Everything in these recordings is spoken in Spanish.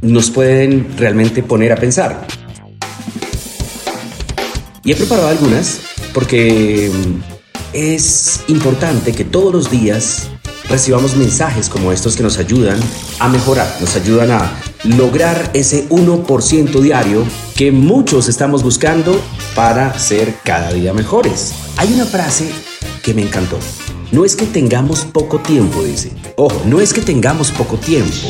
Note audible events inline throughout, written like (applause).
nos pueden realmente poner a pensar. Y he preparado algunas porque mm, es importante que todos los días recibamos mensajes como estos que nos ayudan a mejorar, nos ayudan a lograr ese 1% diario que muchos estamos buscando para ser cada día mejores. Hay una frase que me encantó. No es que tengamos poco tiempo, dice. Ojo, no es que tengamos poco tiempo,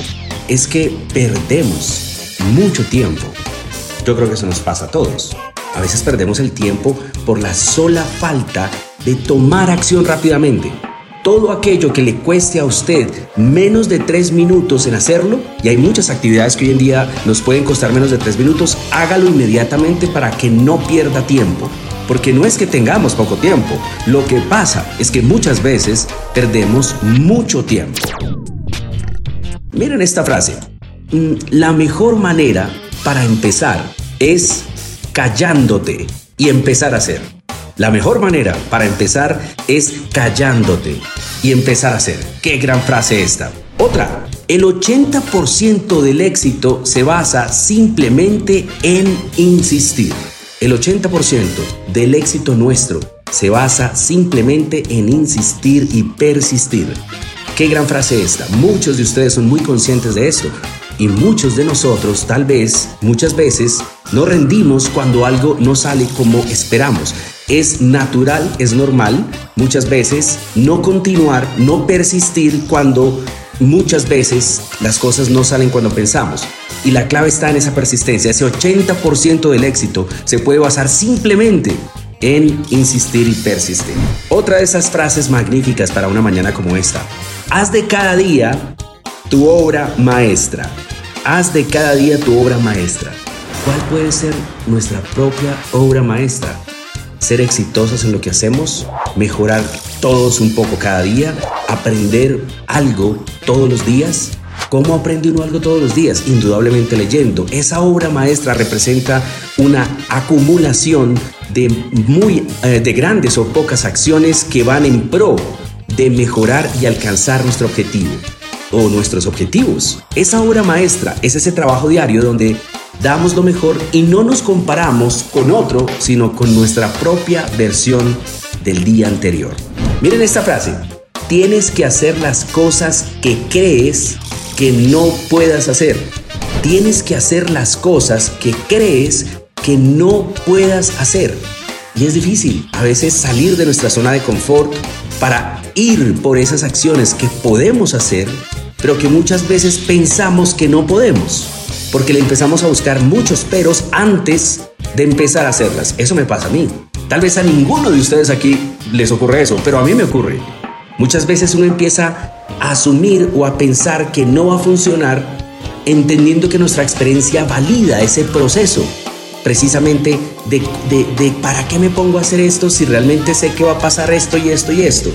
es que perdemos mucho tiempo. Yo creo que eso nos pasa a todos. A veces perdemos el tiempo por la sola falta de tomar acción rápidamente. Todo aquello que le cueste a usted menos de tres minutos en hacerlo, y hay muchas actividades que hoy en día nos pueden costar menos de tres minutos, hágalo inmediatamente para que no pierda tiempo. Porque no es que tengamos poco tiempo, lo que pasa es que muchas veces perdemos mucho tiempo. Miren esta frase. Mm, La mejor manera para empezar es callándote y empezar a hacer. La mejor manera para empezar es callándote y empezar a hacer. Qué gran frase esta. Otra, el 80% del éxito se basa simplemente en insistir. El 80% del éxito nuestro se basa simplemente en insistir y persistir. Qué gran frase esta. Muchos de ustedes son muy conscientes de esto. Y muchos de nosotros, tal vez, muchas veces, no rendimos cuando algo no sale como esperamos. Es natural, es normal, muchas veces, no continuar, no persistir cuando muchas veces las cosas no salen cuando pensamos. Y la clave está en esa persistencia. Ese 80% del éxito se puede basar simplemente en insistir y persistir. Otra de esas frases magníficas para una mañana como esta. Haz de cada día tu obra maestra. Haz de cada día tu obra maestra. ¿Cuál puede ser nuestra propia obra maestra? Ser exitosos en lo que hacemos, mejorar todos un poco cada día, aprender algo todos los días. ¿Cómo aprende uno algo todos los días? Indudablemente leyendo. Esa obra maestra representa una acumulación de muy eh, de grandes o pocas acciones que van en pro de mejorar y alcanzar nuestro objetivo o nuestros objetivos. Esa obra maestra es ese trabajo diario donde damos lo mejor y no nos comparamos con otro, sino con nuestra propia versión del día anterior. Miren esta frase. Tienes que hacer las cosas que crees que no puedas hacer. Tienes que hacer las cosas que crees que no puedas hacer. Y es difícil a veces salir de nuestra zona de confort para ir por esas acciones que podemos hacer, pero que muchas veces pensamos que no podemos, porque le empezamos a buscar muchos peros antes de empezar a hacerlas. Eso me pasa a mí. Tal vez a ninguno de ustedes aquí les ocurre eso, pero a mí me ocurre. Muchas veces uno empieza a asumir o a pensar que no va a funcionar, entendiendo que nuestra experiencia valida ese proceso precisamente de, de, de, para qué me pongo a hacer esto si realmente sé que va a pasar esto y esto y esto.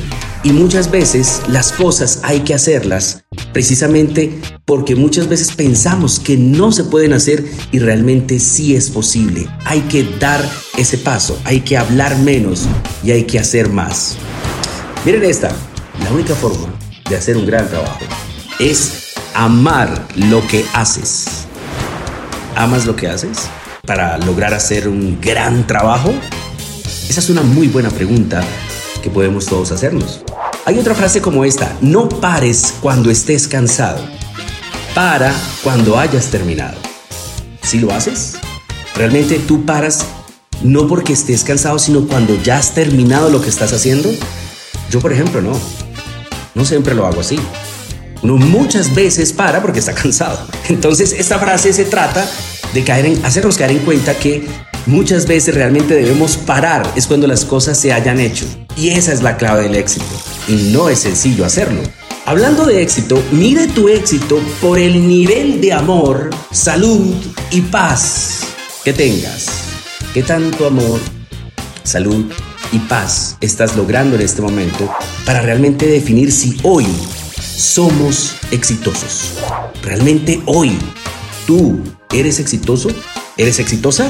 Y muchas veces las cosas hay que hacerlas precisamente porque muchas veces pensamos que no se pueden hacer y realmente sí es posible. Hay que dar ese paso, hay que hablar menos y hay que hacer más. Miren esta, la única forma de hacer un gran trabajo es amar lo que haces. ¿Amas lo que haces para lograr hacer un gran trabajo? Esa es una muy buena pregunta que podemos todos hacernos. Hay otra frase como esta, no pares cuando estés cansado, para cuando hayas terminado. ¿Sí lo haces? ¿Realmente tú paras no porque estés cansado, sino cuando ya has terminado lo que estás haciendo? Yo, por ejemplo, no. No siempre lo hago así. Uno muchas veces para porque está (laughs) cansado. Entonces, esta frase se trata de caer en, hacernos caer en cuenta que muchas veces realmente debemos parar, es cuando las cosas se hayan hecho. Y esa es la clave del éxito y no es sencillo hacerlo. Hablando de éxito, mide tu éxito por el nivel de amor, salud y paz que tengas. ¿Qué tanto amor, salud y paz estás logrando en este momento para realmente definir si hoy somos exitosos? ¿Realmente hoy tú eres exitoso? ¿Eres exitosa?